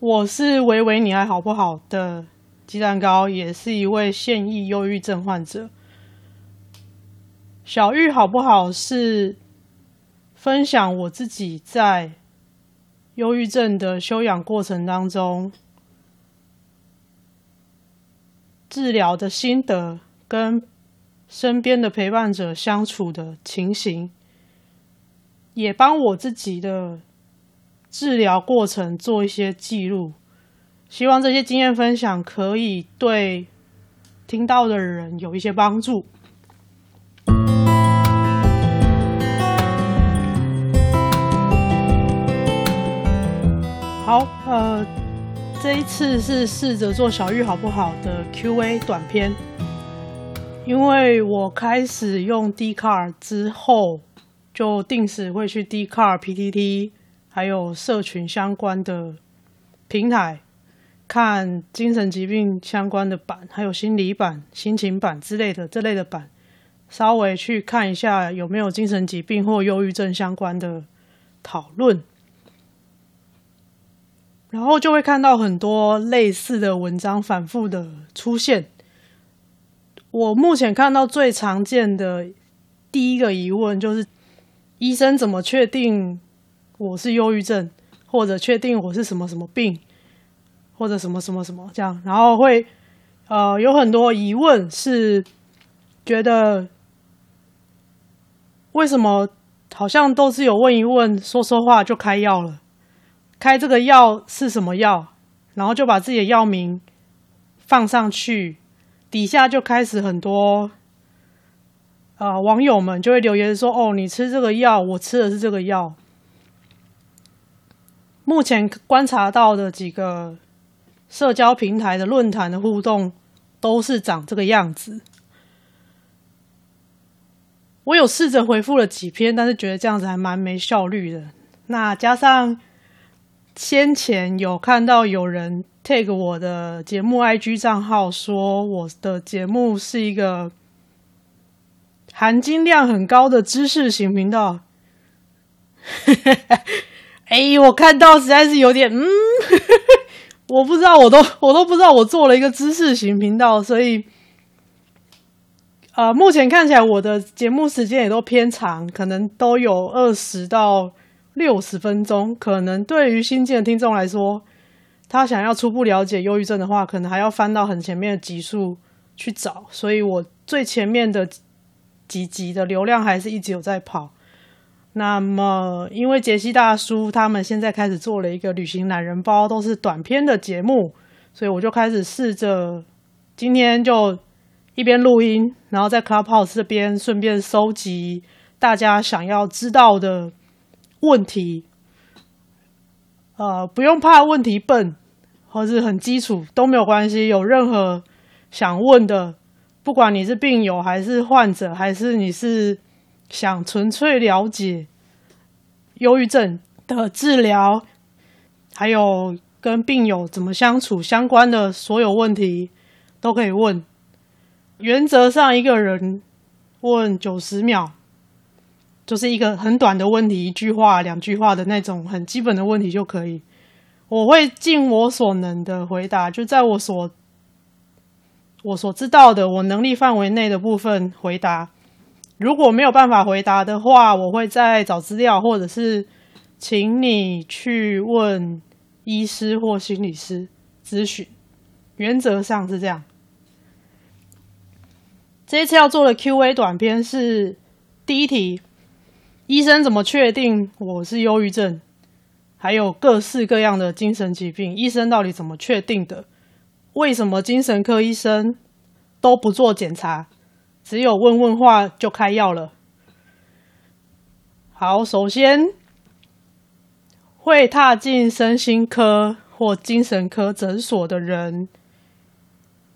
我是维维，你还好不好的鸡蛋糕，也是一位现役忧郁症患者。小玉好不好？是分享我自己在忧郁症的休养过程当中治疗的心得，跟身边的陪伴者相处的情形，也帮我自己的。治疗过程做一些记录，希望这些经验分享可以对听到的人有一些帮助。好，呃，这一次是试着做小玉好不好的 Q&A 短片，因为我开始用 d c a r 之后，就定时会去 d c a r PTT。还有社群相关的平台，看精神疾病相关的版，还有心理版、心情版之类的这类的版，稍微去看一下有没有精神疾病或忧郁症相关的讨论，然后就会看到很多类似的文章反复的出现。我目前看到最常见的第一个疑问就是：医生怎么确定？我是忧郁症，或者确定我是什么什么病，或者什么什么什么这样，然后会呃有很多疑问，是觉得为什么好像都是有问一问，说说话就开药了，开这个药是什么药，然后就把自己的药名放上去，底下就开始很多呃网友们就会留言说：“哦，你吃这个药，我吃的是这个药。”目前观察到的几个社交平台的论坛的互动都是长这个样子。我有试着回复了几篇，但是觉得这样子还蛮没效率的。那加上先前有看到有人 take 我的节目 IG 账号，说我的节目是一个含金量很高的知识型频道。哎，我看到实在是有点，嗯，我不知道，我都我都不知道，我做了一个知识型频道，所以，呃，目前看起来我的节目时间也都偏长，可能都有二十到六十分钟，可能对于新进的听众来说，他想要初步了解忧郁症的话，可能还要翻到很前面的集数去找，所以我最前面的几集的流量还是一直有在跑。那么，因为杰西大叔他们现在开始做了一个旅行懒人包，都是短篇的节目，所以我就开始试着今天就一边录音，然后在 Clubhouse 这边顺便收集大家想要知道的问题。呃，不用怕问题笨或是很基础都没有关系，有任何想问的，不管你是病友还是患者，还是你是。想纯粹了解忧郁症的治疗，还有跟病友怎么相处相关的所有问题，都可以问。原则上，一个人问九十秒，就是一个很短的问题，一句话、两句话的那种很基本的问题就可以。我会尽我所能的回答，就在我所我所知道的、我能力范围内的部分回答。如果没有办法回答的话，我会再找资料，或者是请你去问医师或心理师咨询。原则上是这样。这一次要做的 Q&A 短片是第一题：医生怎么确定我是忧郁症？还有各式各样的精神疾病，医生到底怎么确定的？为什么精神科医生都不做检查？只有问问话就开药了。好，首先会踏进身心科或精神科诊所的人，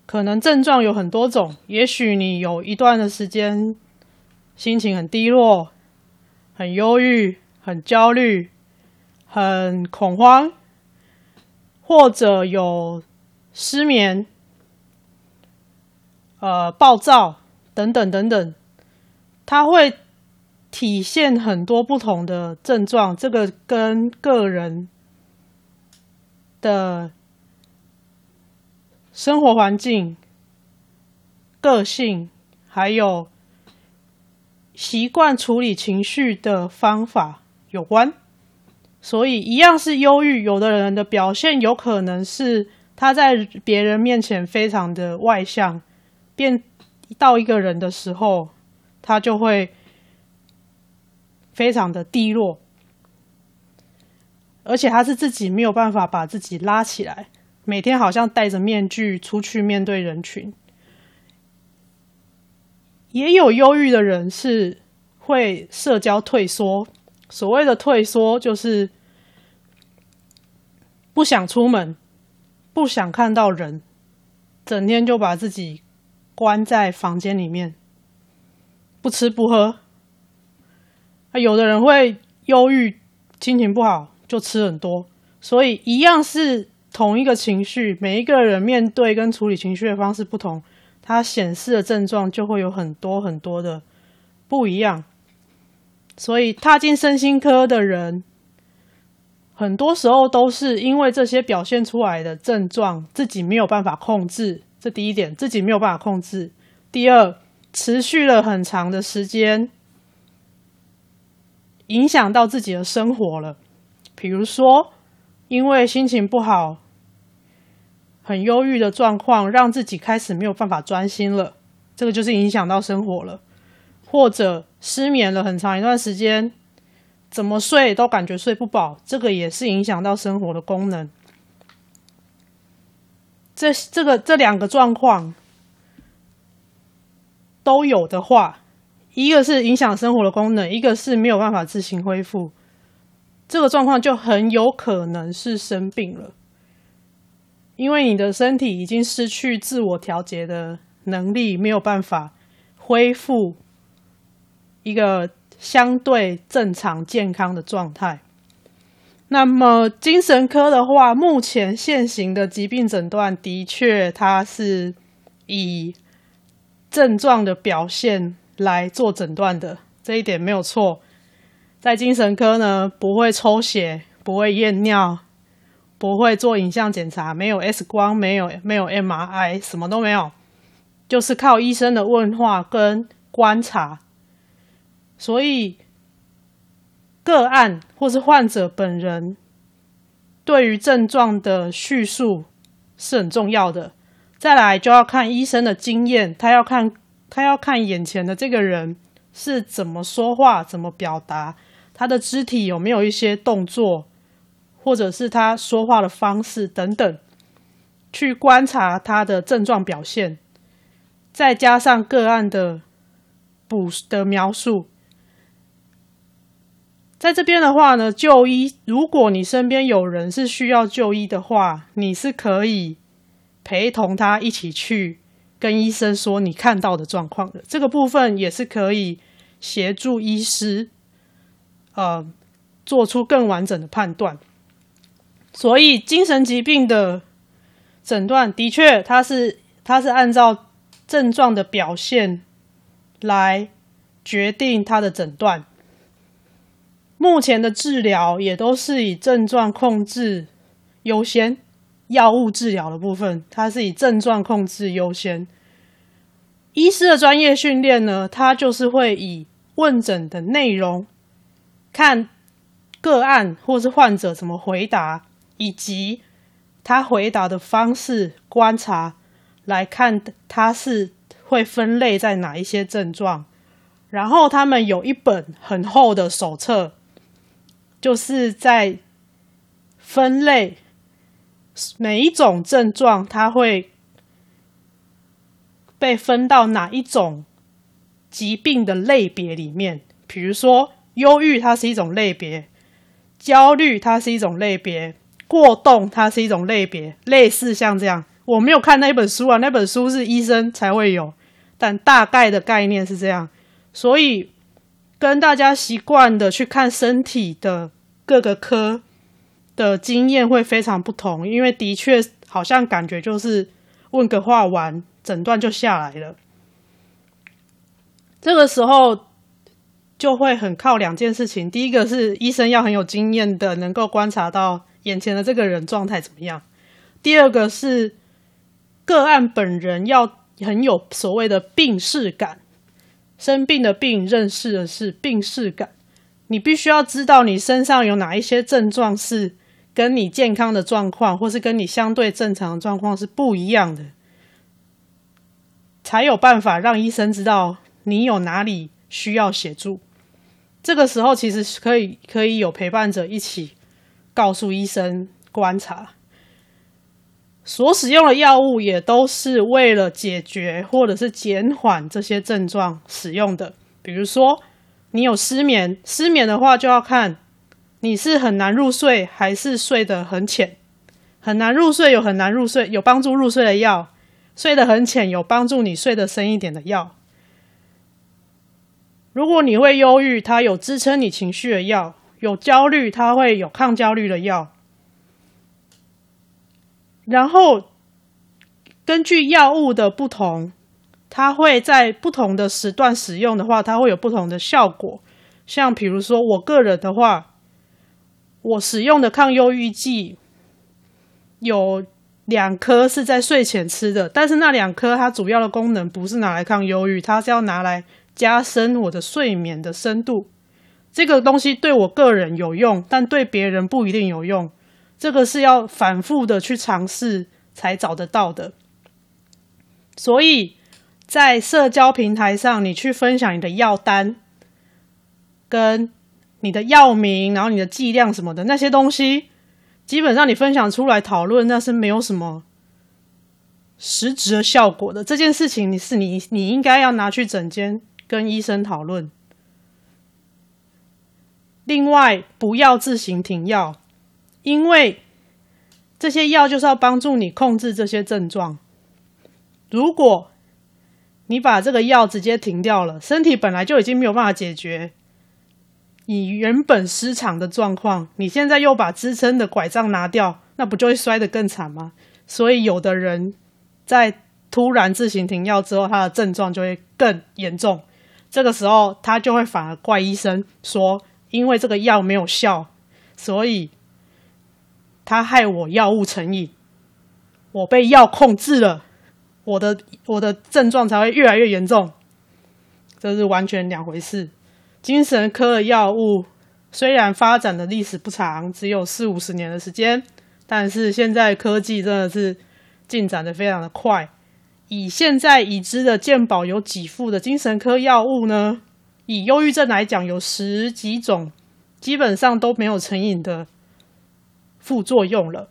可能症状有很多种。也许你有一段的时间心情很低落、很忧郁、很焦虑、很恐慌，或者有失眠、呃，暴躁。等等等等，它会体现很多不同的症状，这个跟个人的生活环境、个性，还有习惯处理情绪的方法有关。所以，一样是忧郁，有的人的表现有可能是他在别人面前非常的外向，变到一个人的时候，他就会非常的低落。而且他是自己没有办法把自己拉起来，每天好像戴着面具出去面对人群。也有忧郁的人是会社交退缩，所谓的退缩就是不想出门，不想看到人，整天就把自己关在房间里面，不吃不喝。啊，有的人会忧郁，心情不好。就吃很多，所以一样是同一个情绪，每一个人面对跟处理情绪的方式不同，它显示的症状就会有很多很多的不一样。所以踏进身心科的人，很多时候都是因为这些表现出来的症状自己没有办法控制，这第一点，自己没有办法控制。第二，持续了很长的时间，影响到自己的生活了。比如说，因为心情不好、很忧郁的状况，让自己开始没有办法专心了，这个就是影响到生活了；或者失眠了很长一段时间，怎么睡都感觉睡不饱，这个也是影响到生活的功能。这、这个、这两个状况都有的话，一个是影响生活的功能，一个是没有办法自行恢复。这个状况就很有可能是生病了，因为你的身体已经失去自我调节的能力，没有办法恢复一个相对正常健康的状态。那么精神科的话，目前现行的疾病诊断的确，它是以症状的表现来做诊断的，这一点没有错。在精神科呢，不会抽血，不会验尿，不会做影像检查，没有 X 光，没有没有 MRI，什么都没有，就是靠医生的问话跟观察。所以个案或是患者本人对于症状的叙述是很重要的。再来就要看医生的经验，他要看他要看眼前的这个人是怎么说话，怎么表达。他的肢体有没有一些动作，或者是他说话的方式等等，去观察他的症状表现，再加上个案的补的描述，在这边的话呢，就医，如果你身边有人是需要就医的话，你是可以陪同他一起去跟医生说你看到的状况的，这个部分也是可以协助医师。呃，做出更完整的判断。所以，精神疾病的诊断的确，它是它是按照症状的表现来决定它的诊断。目前的治疗也都是以症状控制优先，药物治疗的部分，它是以症状控制优先。医师的专业训练呢，它就是会以问诊的内容。看个案或是患者怎么回答，以及他回答的方式观察来看，他是会分类在哪一些症状。然后他们有一本很厚的手册，就是在分类每一种症状，它会被分到哪一种疾病的类别里面，比如说。忧郁它是一种类别，焦虑它是一种类别，过动它是一种类别，类似像这样。我没有看那本书啊，那本书是医生才会有，但大概的概念是这样。所以跟大家习惯的去看身体的各个科的经验会非常不同，因为的确好像感觉就是问个话完，诊断就下来了。这个时候。就会很靠两件事情，第一个是医生要很有经验的，能够观察到眼前的这个人状态怎么样。第二个是个案本人要很有所谓的病识感，生病的病，认识的是病识感。你必须要知道你身上有哪一些症状是跟你健康的状况，或是跟你相对正常的状况是不一样的，才有办法让医生知道你有哪里需要协助。这个时候其实可以可以有陪伴者一起告诉医生观察，所使用的药物也都是为了解决或者是减缓这些症状使用的。比如说你有失眠，失眠的话就要看你是很难入睡还是睡得很浅。很难入睡有很难入睡有帮助入睡的药，睡得很浅有帮助你睡得深一点的药。如果你会忧郁，它有支撑你情绪的药；有焦虑，它会有抗焦虑的药。然后根据药物的不同，它会在不同的时段使用的话，它会有不同的效果。像比如说，我个人的话，我使用的抗忧郁剂有两颗是在睡前吃的，但是那两颗它主要的功能不是拿来抗忧郁，它是要拿来。加深我的睡眠的深度，这个东西对我个人有用，但对别人不一定有用。这个是要反复的去尝试才找得到的。所以在社交平台上，你去分享你的药单、跟你的药名，然后你的剂量什么的那些东西，基本上你分享出来讨论，那是没有什么实质的效果的。这件事情，你是你你应该要拿去诊间。跟医生讨论。另外，不要自行停药，因为这些药就是要帮助你控制这些症状。如果你把这个药直接停掉了，身体本来就已经没有办法解决你原本失常的状况，你现在又把支撑的拐杖拿掉，那不就会摔得更惨吗？所以，有的人在突然自行停药之后，他的症状就会更严重。这个时候，他就会反而怪医生说：“因为这个药没有效，所以他害我药物成瘾，我被药控制了，我的我的症状才会越来越严重。”这是完全两回事。精神科的药物虽然发展的历史不长，只有四五十年的时间，但是现在科技真的是进展的非常的快。以现在已知的健保有给付的精神科药物呢，以忧郁症来讲，有十几种，基本上都没有成瘾的副作用了。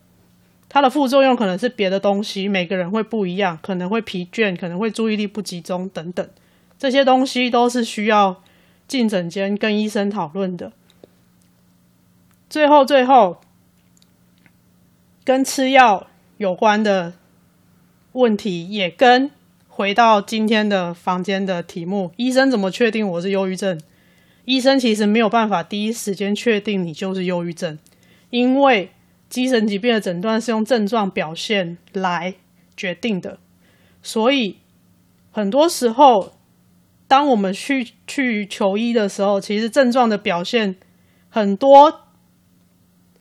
它的副作用可能是别的东西，每个人会不一样，可能会疲倦，可能会注意力不集中等等，这些东西都是需要进诊间跟医生讨论的。最后，最后跟吃药有关的。问题也跟回到今天的房间的题目：医生怎么确定我是忧郁症？医生其实没有办法第一时间确定你就是忧郁症，因为精神疾病的诊断是用症状表现来决定的。所以很多时候，当我们去去求医的时候，其实症状的表现很多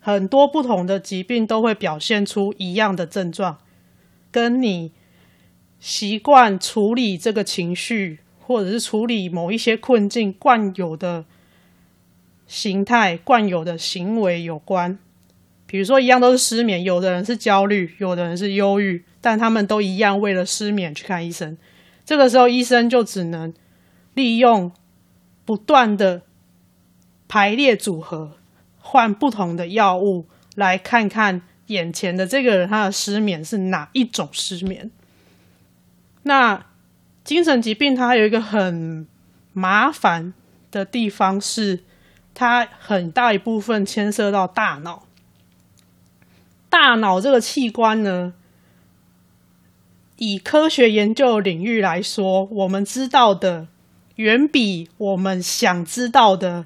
很多不同的疾病都会表现出一样的症状。跟你习惯处理这个情绪，或者是处理某一些困境惯有的形态、惯有的行为有关。比如说，一样都是失眠，有的人是焦虑，有的人是忧郁，但他们都一样为了失眠去看医生。这个时候，医生就只能利用不断的排列组合，换不同的药物来看看。眼前的这个人，他的失眠是哪一种失眠？那精神疾病它有一个很麻烦的地方是，它很大一部分牵涉到大脑。大脑这个器官呢，以科学研究领域来说，我们知道的远比我们想知道的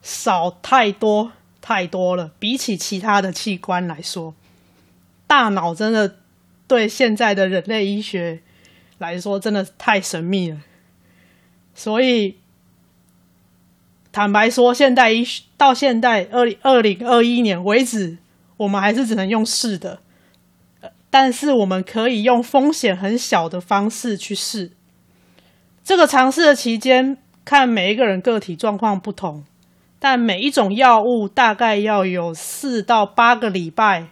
少太多。太多了，比起其他的器官来说，大脑真的对现在的人类医学来说真的太神秘了。所以，坦白说，现代医到现在二零二零二一年为止，我们还是只能用试的。呃但是我们可以用风险很小的方式去试。这个尝试的期间，看每一个人个体状况不同，但每一种药物大概要有四到八个礼拜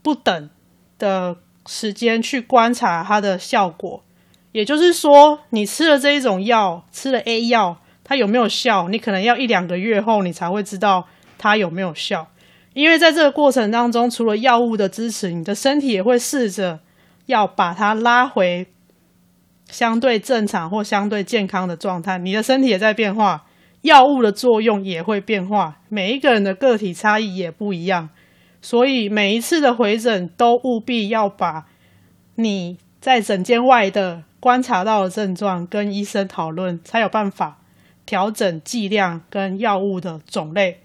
不等的时间去观察它的效果。也就是说，你吃了这一种药，吃了 A 药，它有没有效？你可能要一两个月后，你才会知道它有没有效。因为在这个过程当中，除了药物的支持，你的身体也会试着要把它拉回相对正常或相对健康的状态。你的身体也在变化，药物的作用也会变化。每一个人的个体差异也不一样，所以每一次的回诊都务必要把你在诊间外的观察到的症状跟医生讨论，才有办法调整剂量跟药物的种类。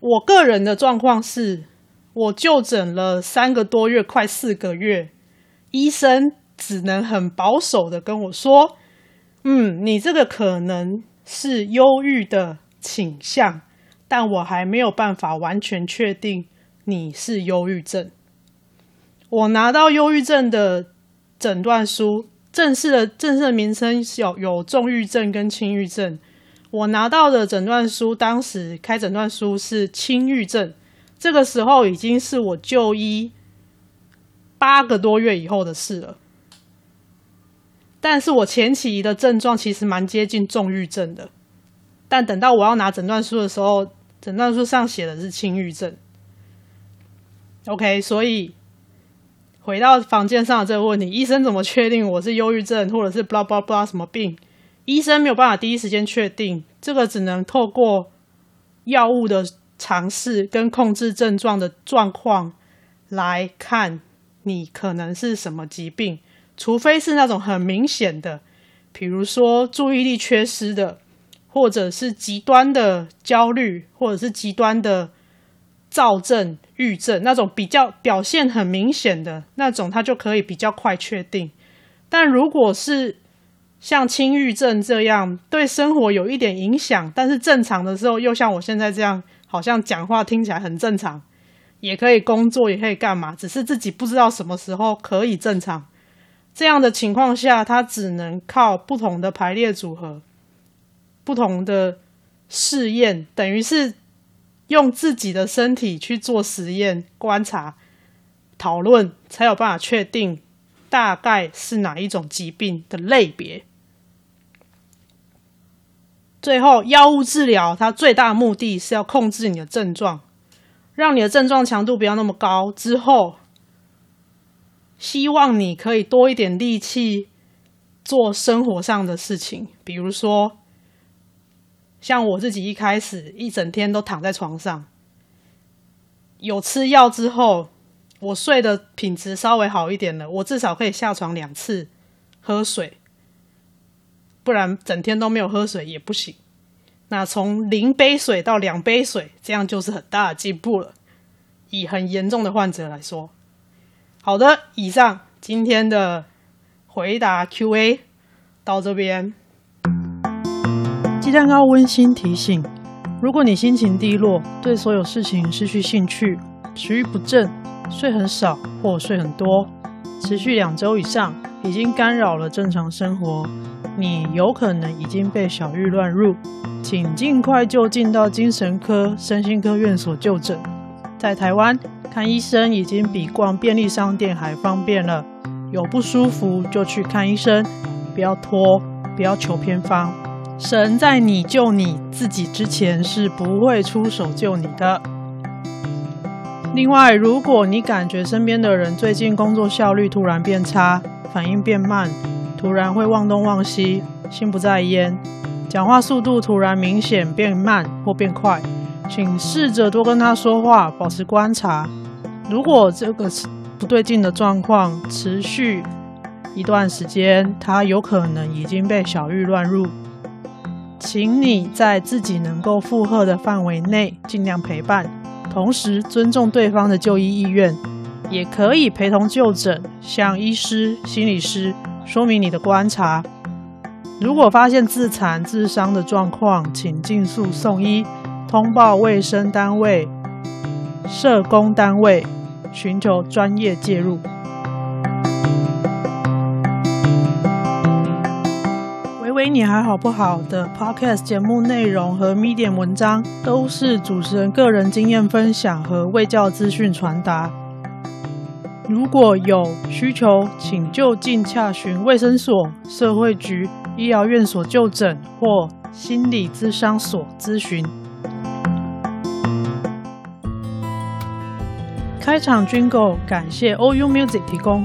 我个人的状况是，我就诊了三个多月，快四个月，医生只能很保守的跟我说：“嗯，你这个可能是忧郁的倾向，但我还没有办法完全确定你是忧郁症。”我拿到忧郁症的诊断书，正式的正式的名称有有重郁症跟轻郁症。我拿到的诊断书，当时开诊断书是轻郁症，这个时候已经是我就医八个多月以后的事了。但是我前期的症状其实蛮接近重郁症的，但等到我要拿诊断书的时候，诊断书上写的是轻郁症。OK，所以回到房间上的这个问题，医生怎么确定我是忧郁症，或者是 blah blah blah 什么病？医生没有办法第一时间确定，这个只能透过药物的尝试跟控制症状的状况来看，你可能是什么疾病。除非是那种很明显的，比如说注意力缺失的，或者是极端的焦虑，或者是极端的躁症、郁症那种比较表现很明显的那种，它就可以比较快确定。但如果是像轻郁症这样对生活有一点影响，但是正常的时候又像我现在这样，好像讲话听起来很正常，也可以工作，也可以干嘛，只是自己不知道什么时候可以正常。这样的情况下，他只能靠不同的排列组合、不同的试验，等于是用自己的身体去做实验、观察、讨论，才有办法确定大概是哪一种疾病的类别。最后，药物治疗它最大的目的是要控制你的症状，让你的症状强度不要那么高。之后，希望你可以多一点力气做生活上的事情，比如说，像我自己一开始一整天都躺在床上，有吃药之后，我睡的品质稍微好一点了，我至少可以下床两次喝水。不然整天都没有喝水也不行。那从零杯水到两杯水，这样就是很大的进步了。以很严重的患者来说，好的，以上今天的回答 Q&A 到这边。鸡蛋糕温馨提醒：如果你心情低落，对所有事情失去兴趣，食欲不振，睡很少或睡很多，持续两周以上，已经干扰了正常生活。你有可能已经被小玉乱入，请尽快就近到精神科、身心科院所就诊。在台湾看医生已经比逛便利商店还方便了，有不舒服就去看医生，不要拖，不要求偏方。神在你救你自己之前是不会出手救你的。另外，如果你感觉身边的人最近工作效率突然变差，反应变慢，突然会忘东忘西，心不在焉，讲话速度突然明显变慢或变快，请试着多跟他说话，保持观察。如果这个不对劲的状况持续一段时间，他有可能已经被小玉乱入，请你在自己能够负荷的范围内尽量陪伴，同时尊重对方的就医意愿，也可以陪同就诊，向医师、心理师。说明你的观察，如果发现自残、自伤的状况，请尽速送医，通报卫生单位、社工单位，寻求专业介入。喂喂，你还好不好？的 Podcast 节目内容和 Medium 文章都是主持人个人经验分享和卫教资讯传达。如果有需求，请就近洽询卫生所、社会局、医疗院所就诊或心理咨商所咨询。开场军购感谢 OU Music 提供。